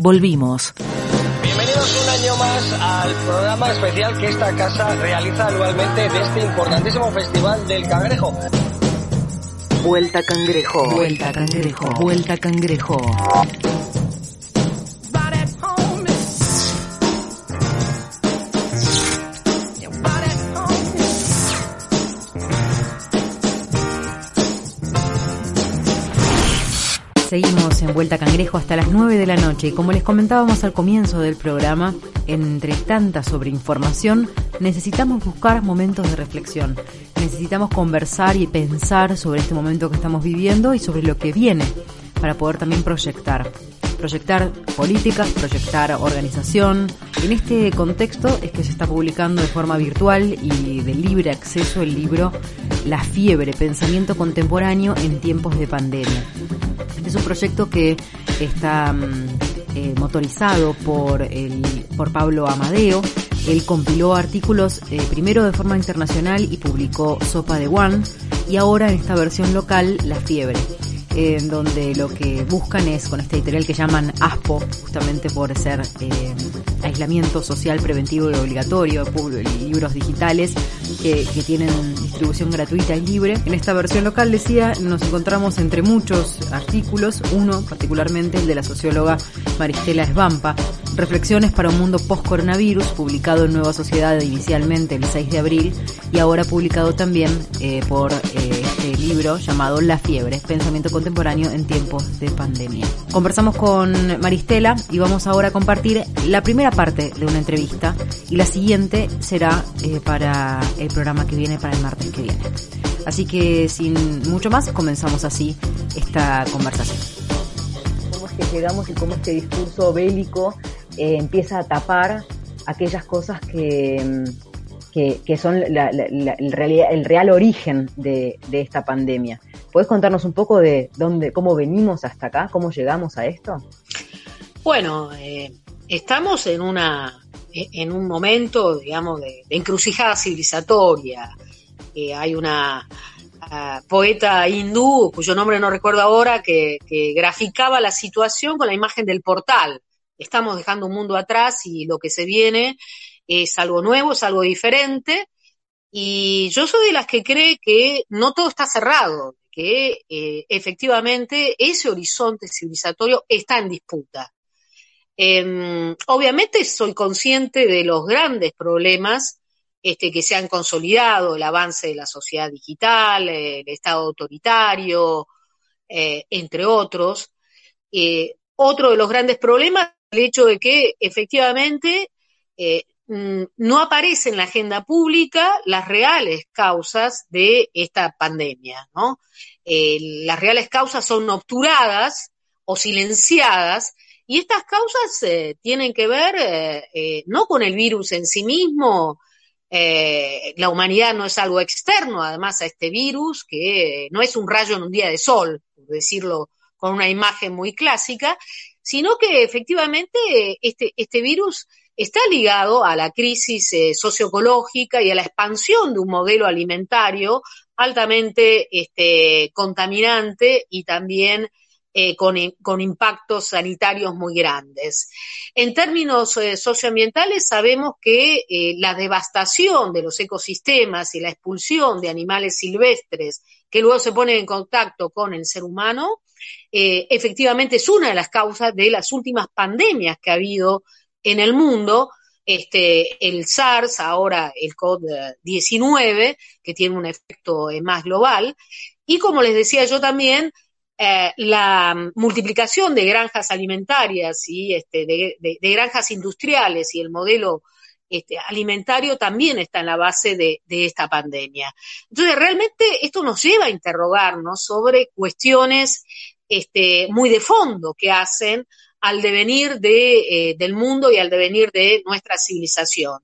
Volvimos. Bienvenidos un año más al programa especial que esta casa realiza anualmente de este importantísimo festival del cangrejo. Vuelta cangrejo. Vuelta cangrejo. Vuelta cangrejo. Seguimos en Vuelta Cangrejo hasta las 9 de la noche y como les comentábamos al comienzo del programa, entre tanta sobreinformación, necesitamos buscar momentos de reflexión. Necesitamos conversar y pensar sobre este momento que estamos viviendo y sobre lo que viene para poder también proyectar. Proyectar políticas, proyectar organización. En este contexto es que se está publicando de forma virtual y de libre acceso el libro La fiebre, pensamiento contemporáneo en tiempos de pandemia. Es un proyecto que está mm, eh, motorizado por, el, por Pablo Amadeo. Él compiló artículos eh, primero de forma internacional y publicó Sopa de One y ahora en esta versión local La Fiebre en donde lo que buscan es, con este editorial que llaman ASPO, justamente por ser eh, aislamiento social preventivo y obligatorio, libros digitales que, tienen distribución gratuita y libre. En esta versión local, decía, nos encontramos entre muchos artículos, uno particularmente el de la socióloga Maristela Esbampa, Reflexiones para un mundo post-coronavirus, publicado en Nueva Sociedad inicialmente el 6 de abril y ahora publicado también eh, por eh, libro llamado La Fiebre, Pensamiento Contemporáneo en tiempos de pandemia. Conversamos con Maristela y vamos ahora a compartir la primera parte de una entrevista y la siguiente será eh, para el programa que viene, para el martes que viene. Así que sin mucho más, comenzamos así esta conversación. ¿Cómo es que llegamos y cómo este discurso bélico eh, empieza a tapar aquellas cosas que, que, son la, el, real origen de, esta pandemia. ¿Puedes contarnos un poco de dónde, cómo venimos hasta acá, cómo llegamos a esto? Bueno, eh, estamos en una en un momento, digamos, de, encrucijada civilizatoria. Eh, hay una ah, poeta hindú, cuyo nombre no recuerdo ahora, que graficaba la situación con la imagen del portal estamos dejando un mundo atrás y lo que se viene es algo nuevo, es algo diferente. Y yo soy de las que cree que no todo está cerrado, que eh, efectivamente ese horizonte civilizatorio está en disputa. Em, obviamente soy consciente de los grandes problemas este, que se han consolidado, el avance de la sociedad digital, el Estado autoritario, eh, entre otros. Eh, otro de los grandes problemas el hecho de que efectivamente no aparecen en la agenda pública las reales causas de esta pandemia, ¿no? Eh, las reales causas son obturadas o silenciadas y estas causas eh, tienen que ver no con el virus en sí mismo, la humanidad no es algo externo además a este virus, que no es un rayo en un día de sol, por decirlo con una imagen muy clásica, sino que efectivamente este, este virus está ligado a la crisis eh, socioecológica y a la expansión de un modelo alimentario altamente este, contaminante y también eh, con, impactos sanitarios muy grandes. En términos eh, socioambientales, sabemos que la devastación de los ecosistemas y la expulsión de animales silvestres que luego se ponen en contacto con el ser humano efectivamente es una de las causas de las últimas pandemias que ha habido en el mundo, este, el SARS, ahora el COVID-19, que tiene un efecto eh, más global, y como les decía yo también, eh, la multiplicación de granjas alimentarias y este, de, granjas industriales y el modelo este, alimentario también está en la base de, de, esta pandemia. Entonces, realmente esto nos lleva a interrogarnos sobre cuestiones este, muy de fondo que hacen al devenir de, eh, del mundo y al devenir de nuestra civilización.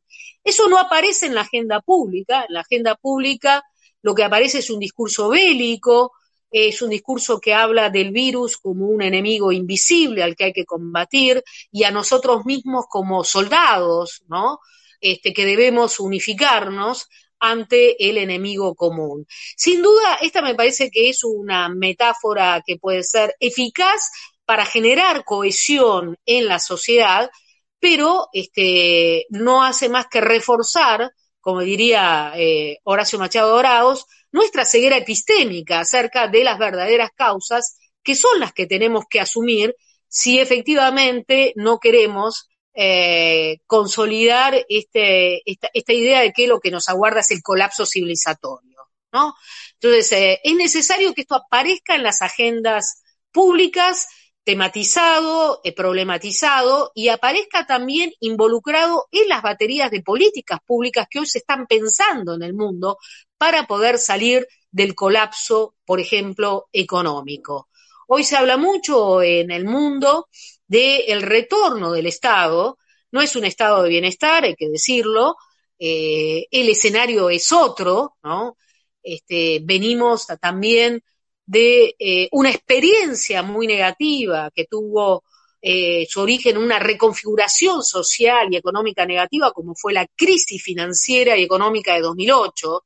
Eso no aparece en la agenda pública. En la agenda pública lo que aparece es un discurso bélico, es un discurso que habla del virus como un enemigo invisible al que hay que combatir y a nosotros mismos como soldados, ¿no? Este, que debemos unificarnos ante el enemigo común. Sin duda, esta me parece que es una metáfora que puede ser eficaz para generar cohesión en la sociedad, pero este, no hace más que reforzar, como diría eh, Horacio Machado Dorados, nuestra ceguera epistémica acerca de las verdaderas causas que son las que tenemos que asumir si efectivamente no queremos eh, consolidar este, esta, idea de que lo que nos aguarda es el colapso civilizatorio. ¿no? Entonces, eh, es necesario que esto aparezca en las agendas públicas, tematizado, eh, problematizado y aparezca también involucrado en las baterías de políticas públicas que hoy se están pensando en el mundo para poder salir del colapso, por ejemplo, económico. Hoy se habla mucho en el mundo del retorno del Estado. No es un estado de bienestar, hay que decirlo. Eh, el escenario es otro, ¿no? Este, venimos también de eh, una experiencia muy negativa que tuvo eh, su origen en una reconfiguración social y económica negativa, como fue la crisis financiera y económica de 2008.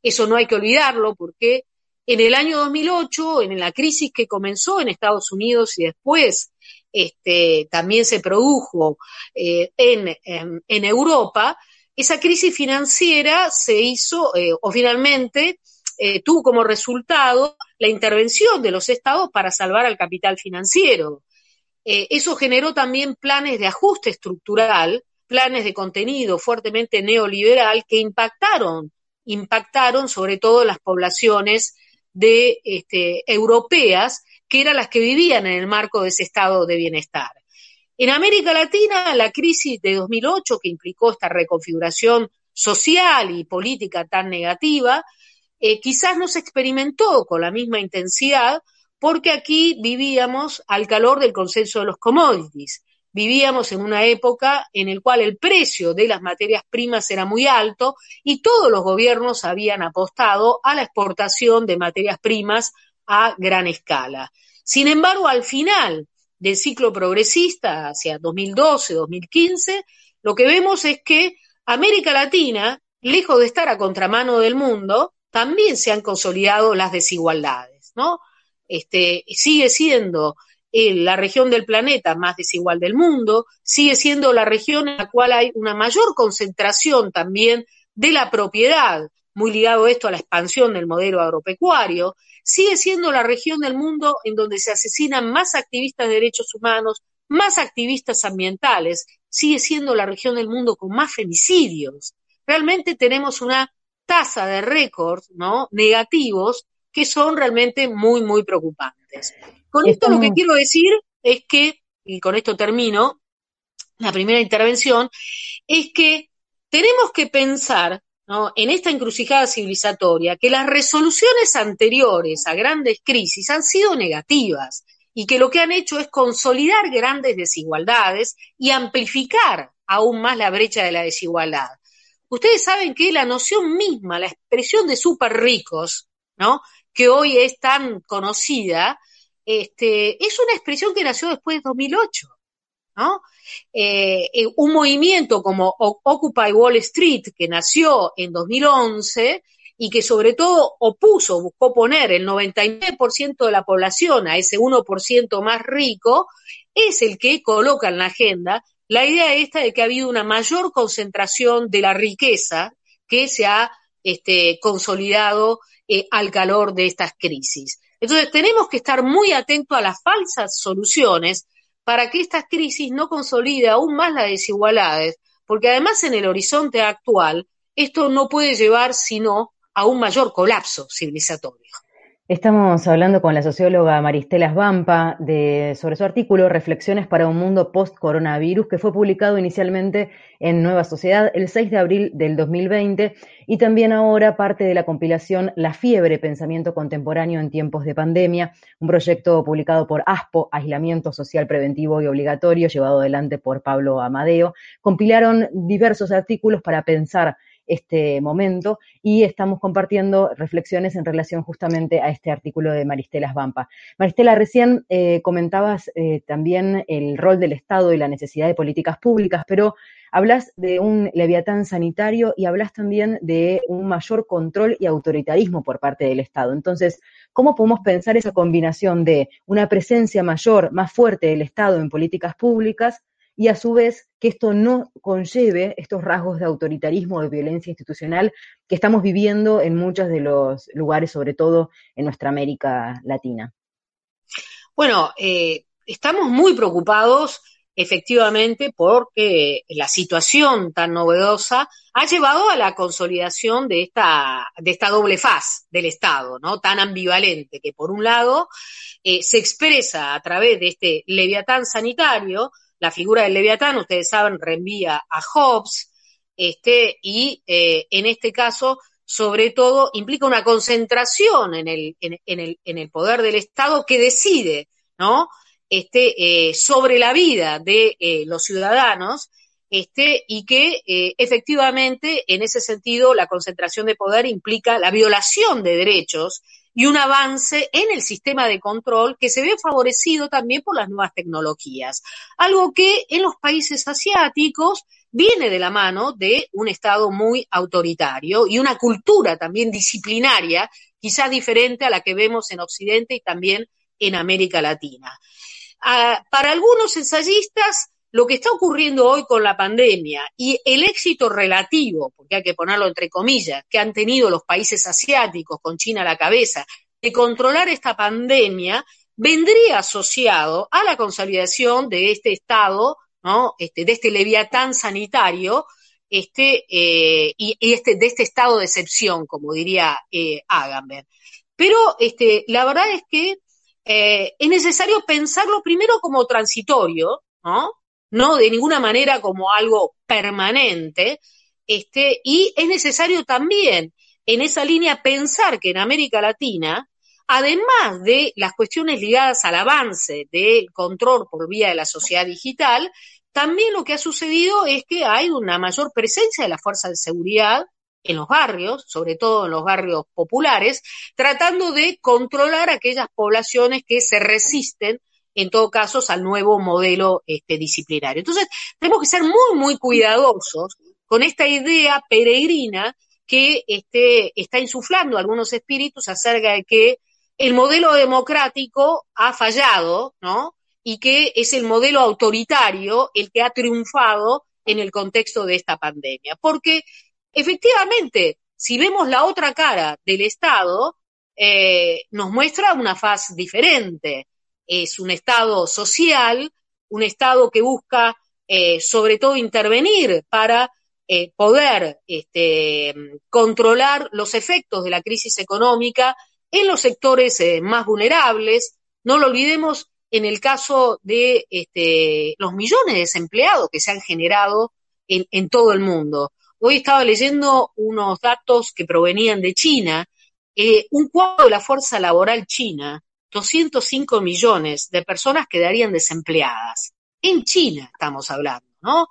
Eso no hay que olvidarlo porque en el año 2008, en la crisis que comenzó en Estados Unidos y después este, también se produjo eh, en, Europa, esa crisis financiera se hizo, o finalmente tuvo como resultado la intervención de los estados para salvar al capital financiero. eso generó también planes de ajuste estructural, planes de contenido fuertemente neoliberal que impactaron, impactaron sobre todo las poblaciones este, europeas, que eran las que vivían en el marco de ese estado de bienestar. En América Latina, la crisis de 2008, que implicó esta reconfiguración social y política tan negativa, eh, quizás no se experimentó con la misma intensidad porque aquí vivíamos al calor del consenso de los commodities vivíamos en una época en la cual el precio de las materias primas era muy alto y todos los gobiernos habían apostado a la exportación de materias primas a gran escala. Sin embargo, al final del ciclo progresista, hacia 2012-2015, lo que vemos es que América Latina, lejos de estar a contramano del mundo, también se han consolidado las desigualdades, ¿no? Este, sigue siendo la región del planeta más desigual del mundo, sigue siendo la región en la cual hay una mayor concentración también de la propiedad, muy ligado esto a la expansión del modelo agropecuario, sigue siendo la región del mundo en donde se asesinan más activistas de derechos humanos, más activistas ambientales, sigue siendo la región del mundo con más femicidios. Realmente tenemos una tasa de récords ¿no? negativos que son realmente muy, muy preocupantes. Con esto lo que quiero decir es que, y con esto termino la primera intervención, es que tenemos que pensar en esta encrucijada civilizatoria que las resoluciones anteriores a grandes crisis han sido negativas y que lo que han hecho es consolidar grandes desigualdades y amplificar aún más la brecha de la desigualdad. Ustedes saben que la noción misma, la expresión de súper ricos, ¿no? que hoy es tan conocida, este, es una expresión que nació después de 2008, ¿no? Eh, eh, un movimiento como Occupy Wall Street, que nació en 2011 y que sobre todo opuso, buscó poner el 99% de la población a ese 1% más rico, es el que coloca en la agenda la idea esta de que ha habido una mayor concentración de la riqueza que se ha este, consolidado eh, al calor de estas crisis. Entonces tenemos que estar muy atentos a las falsas soluciones para que estas crisis no consolide aún más las desigualdades, porque además en el horizonte actual esto no puede llevar sino a un mayor colapso civilizatorio. Estamos hablando con la socióloga Maristela Svampa de, sobre su artículo Reflexiones para un mundo post-coronavirus, que fue publicado inicialmente en Nueva Sociedad el 6 de abril del 2020 y también ahora parte de la compilación La fiebre, pensamiento contemporáneo en tiempos de pandemia, un proyecto publicado por ASPO, Aislamiento Social Preventivo y Obligatorio, llevado adelante por Pablo Amadeo. Compilaron diversos artículos para pensar este momento y estamos compartiendo reflexiones en relación justamente a este artículo de Maristela Svampa. Maristela, recién eh, comentabas eh, también el rol del Estado y la necesidad de políticas públicas, pero hablas de un leviatán sanitario y hablas también de un mayor control y autoritarismo por parte del Estado. Entonces, ¿cómo podemos pensar esa combinación de una presencia mayor, más fuerte del Estado en políticas públicas y a su vez que esto no conlleve estos rasgos de autoritarismo, de violencia institucional que estamos viviendo en muchos de los lugares, sobre todo en nuestra América Latina. Bueno, eh, estamos muy preocupados efectivamente porque la situación tan novedosa ha llevado a la consolidación de esta, de esta doble faz del Estado, ¿no? Tan ambivalente, que por un lado eh, se expresa a través de este leviatán sanitario, la figura del leviatán, ustedes saben, reenvía a Hobbes, este, y eh, en este caso, sobre todo, implica una concentración en el, en, el, en el poder del Estado que decide, ¿no? Este, eh, sobre la vida de eh, los ciudadanos, este, y que efectivamente, en ese sentido, la concentración de poder implica la violación de derechos y un avance en el sistema de control que se ve favorecido también por las nuevas tecnologías. Algo que en los países asiáticos viene de la mano de un Estado muy autoritario y una cultura también disciplinaria, quizás diferente a la que vemos en Occidente y también en América Latina. Ah, para algunos ensayistas, lo que está ocurriendo hoy con la pandemia y el éxito relativo, porque hay que ponerlo entre comillas, que han tenido los países asiáticos con China a la cabeza, de controlar esta pandemia, vendría asociado a la consolidación de este estado, ¿no? Este, de este leviatán sanitario, este, eh, y, este, de este estado de excepción, como diría eh, Agamben. Pero este, la verdad es que eh, es necesario pensarlo primero como transitorio, ¿no? No de ninguna manera como algo permanente, este, y es necesario también en esa línea pensar que en América Latina, además de las cuestiones ligadas al avance del control por vía de la sociedad digital, también lo que ha sucedido es que hay una mayor presencia de las fuerzas de seguridad en los barrios, sobre todo en los barrios populares, tratando de controlar aquellas poblaciones que se resisten en todo caso, al nuevo modelo este, disciplinario. Entonces, tenemos que ser muy, muy cuidadosos con esta idea peregrina que este, está insuflando algunos espíritus acerca de que el modelo democrático ha fallado, ¿no? Y que es el modelo autoritario el que ha triunfado en el contexto de esta pandemia. Porque efectivamente, si vemos la otra cara del Estado, eh, nos muestra una faz diferente es un Estado social, un Estado que busca eh, sobre todo intervenir para eh, poder este, controlar los efectos de la crisis económica en los sectores eh, más vulnerables. No lo olvidemos en el caso de este, los millones de desempleados que se han generado en, todo el mundo. Hoy estaba leyendo unos datos que provenían de China. un cuarto de la fuerza laboral china 205 millones de personas quedarían desempleadas. En China estamos hablando, ¿no?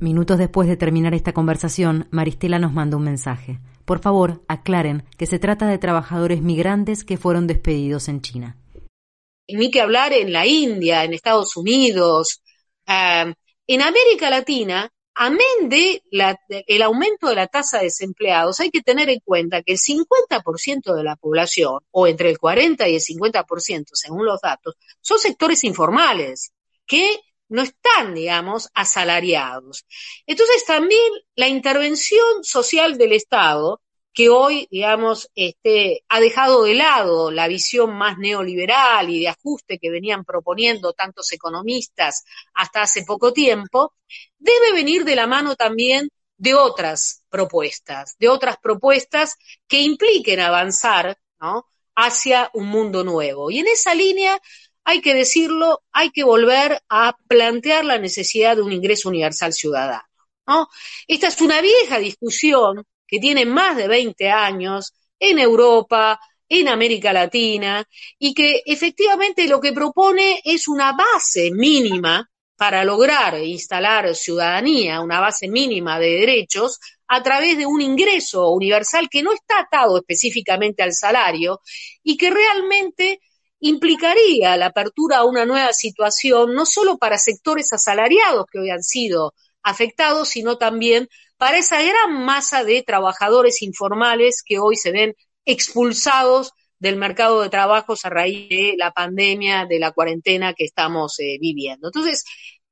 Minutos después de terminar esta conversación, Maristela nos mandó un mensaje. Por favor, aclaren que se trata de trabajadores migrantes que fueron despedidos en China. Ni que hablar en la India, en Estados Unidos, eh, en América Latina amén de el aumento de la tasa de desempleados, hay que tener en cuenta que el 50% de la población, o entre el 40 y el 50% según los datos, son sectores informales que no están, digamos, asalariados. Entonces también la intervención social del Estado que hoy, digamos, este, ha dejado de lado la visión más neoliberal y de ajuste que venían proponiendo tantos economistas hasta hace poco tiempo, debe venir de la mano también de otras propuestas, de otras propuestas que impliquen avanzar ¿no? hacia un mundo nuevo. Y en esa línea, hay que decirlo, hay que volver a plantear la necesidad de un ingreso universal ciudadano. ¿no? Esta es una vieja discusión que tiene más de 20 años en Europa, en América Latina, y que efectivamente lo que propone es una base mínima para lograr instalar ciudadanía, una base mínima de derechos, a través de un ingreso universal que no está atado específicamente al salario y que realmente implicaría la apertura a una nueva situación, no solo para sectores asalariados que hoy han sido afectados, sino también para esa gran masa de trabajadores informales que hoy se ven expulsados del mercado de trabajos a raíz de la pandemia, de la cuarentena que estamos eh, viviendo. Entonces,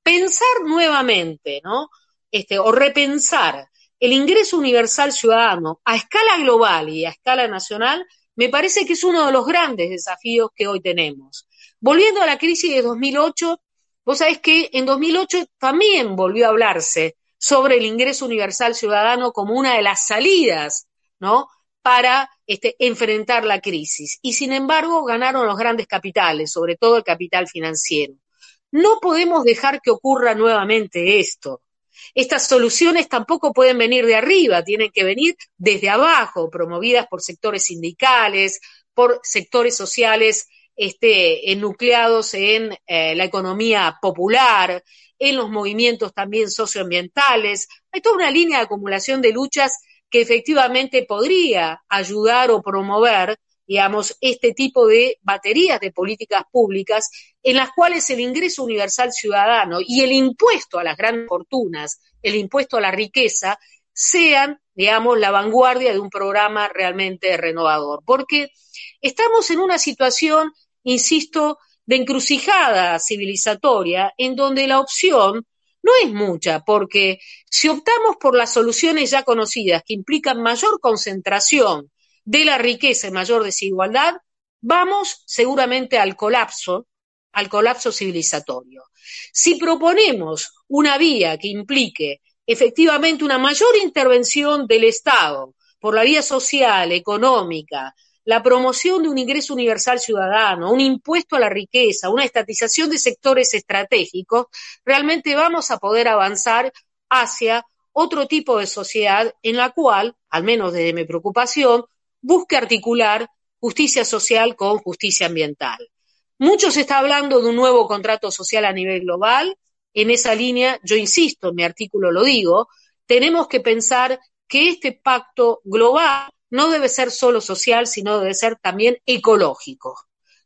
pensar nuevamente, ¿no? Este, o repensar el ingreso universal ciudadano a escala global y a escala nacional, me parece que es uno de los grandes desafíos que hoy tenemos. Volviendo a la crisis de 2008, vos sabés que en 2008 también volvió a hablarse sobre el ingreso universal ciudadano como una de las salidas, ¿no? Para este, enfrentar la crisis. Y sin embargo, ganaron los grandes capitales, sobre todo el capital financiero. No podemos dejar que ocurra nuevamente esto. Estas soluciones tampoco pueden venir de arriba, tienen que venir desde abajo, promovidas por sectores sindicales, por sectores sociales este, enucleados en eh, la economía popular, en los movimientos también socioambientales. Hay toda una línea de acumulación de luchas que efectivamente podría ayudar o promover, digamos, este tipo de baterías de políticas públicas en las cuales el ingreso universal ciudadano y el impuesto a las grandes fortunas, el impuesto a la riqueza, sean, digamos, la vanguardia de un programa realmente renovador. Porque estamos en una situación, insisto, de encrucijada civilizatoria en donde la opción no es mucha, porque si optamos por las soluciones ya conocidas que implican mayor concentración de la riqueza y mayor desigualdad, vamos seguramente al colapso, al colapso civilizatorio. Si proponemos una vía que implique efectivamente una mayor intervención del Estado por la vía social, económica, la promoción de un ingreso universal ciudadano, un impuesto a la riqueza, una estatización de sectores estratégicos, realmente vamos a poder avanzar hacia otro tipo de sociedad en la cual, al menos desde mi preocupación, busque articular justicia social con justicia ambiental. Mucho se está hablando de un nuevo contrato social a nivel global. En esa línea, yo insisto, en mi artículo lo digo, tenemos que pensar que este pacto global no debe ser solo social, sino debe ser también ecológico.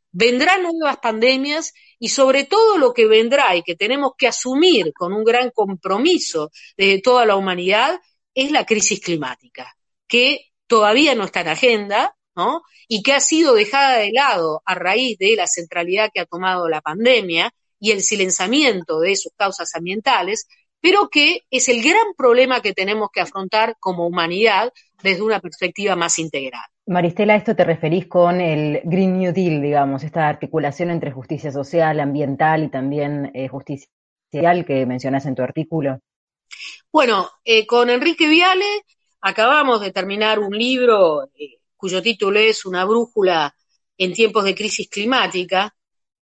Vendrán nuevas pandemias y sobre todo lo que vendrá y que tenemos que asumir con un gran compromiso de toda la humanidad es la crisis climática, que todavía no está en agenda, ¿no? Y que ha sido dejada de lado a raíz de la centralidad que ha tomado la pandemia y el silenciamiento de sus causas ambientales, pero que es el gran problema que tenemos que afrontar como humanidad desde una perspectiva más integral. Maristela, esto te referís con el Green New Deal, digamos, esta articulación entre justicia social, ambiental y también eh, justicia social que mencionas en tu artículo. Bueno, eh, con Enrique Viale acabamos de terminar un libro eh, cuyo título es Una brújula en tiempos de crisis climática,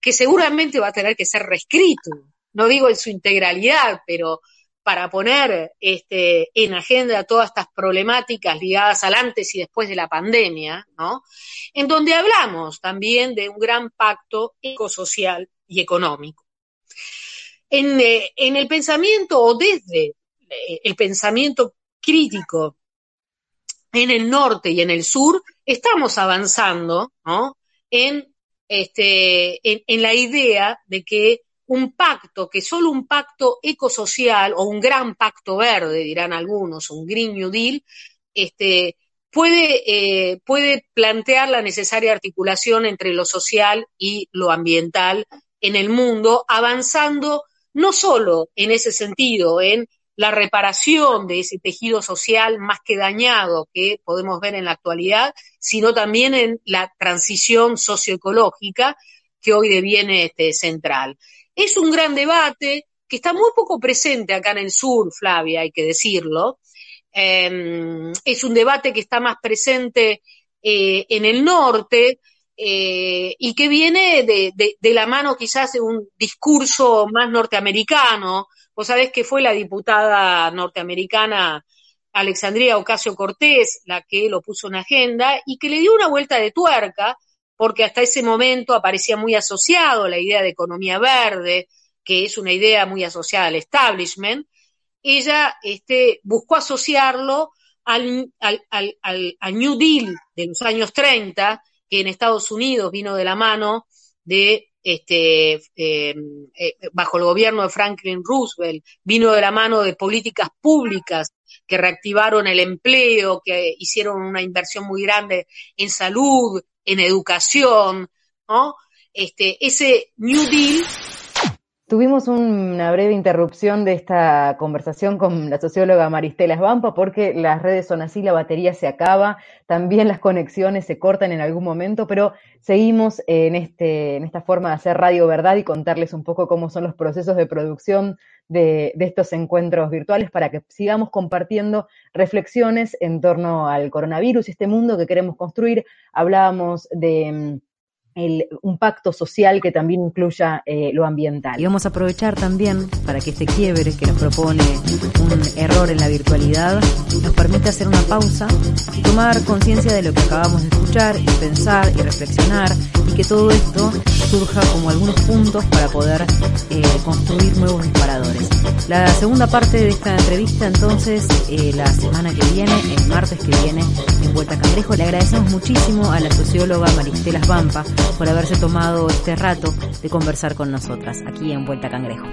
que seguramente va a tener que ser reescrito, no digo en su integralidad, pero para poner este, en agenda todas estas problemáticas ligadas al antes y después de la pandemia, ¿no? En donde hablamos también de un gran pacto ecosocial y económico. En, eh, el pensamiento o desde eh, el pensamiento crítico en el norte y en el sur, estamos avanzando este, en la idea de que un pacto, que solo un pacto ecosocial o un gran pacto verde, dirán algunos, un Green New Deal, este, puede, eh, puede plantear la necesaria articulación entre lo social y lo ambiental en el mundo, avanzando no solo en ese sentido, en la reparación de ese tejido social más que dañado que podemos ver en la actualidad, sino también en la transición socioecológica que hoy deviene este, central. Es un gran debate que está muy poco presente acá en el sur, Flavia, hay que decirlo. Em, es un debate que está más presente eh, en el norte eh, y que viene de, de, la mano quizás de un discurso más norteamericano. Vos sabés que fue la diputada norteamericana Alexandria Ocasio Cortés la que lo puso en agenda y que le dio una vuelta de tuerca porque hasta ese momento aparecía muy asociado la idea de economía verde, que es una idea muy asociada al establishment, ella este, buscó asociarlo al, al, al, al, New Deal de los años 30, que en Estados Unidos vino de la mano de este, eh, eh, bajo el gobierno de Franklin Roosevelt, vino de la mano de políticas públicas que reactivaron el empleo, que hicieron una inversión muy grande en salud, en educación, ¿no? Este, ese New Deal Tuvimos una breve interrupción de esta conversación con la socióloga Maristela Svampa porque las redes son así, la batería se acaba, también las conexiones se cortan en algún momento, pero seguimos en, este, en esta forma de hacer Radio Verdad y contarles un poco cómo son los procesos de producción de, de estos encuentros virtuales para que sigamos compartiendo reflexiones en torno al coronavirus y este mundo que queremos construir. Hablábamos de un pacto social que también incluya eh, lo ambiental. Y vamos a aprovechar también para que este quiebre que nos propone un error en la virtualidad nos permita hacer una pausa y tomar conciencia de lo que acabamos de escuchar y pensar y reflexionar y que todo esto surja como algunos puntos para poder eh, construir nuevos disparadores. La segunda parte de esta entrevista entonces eh, la semana que viene, el martes que viene en Vuelta Cangrejo. Le agradecemos muchísimo a la socióloga Maristela Vampa por haberse tomado este rato de conversar con nosotras aquí en Vuelta Cangrejo.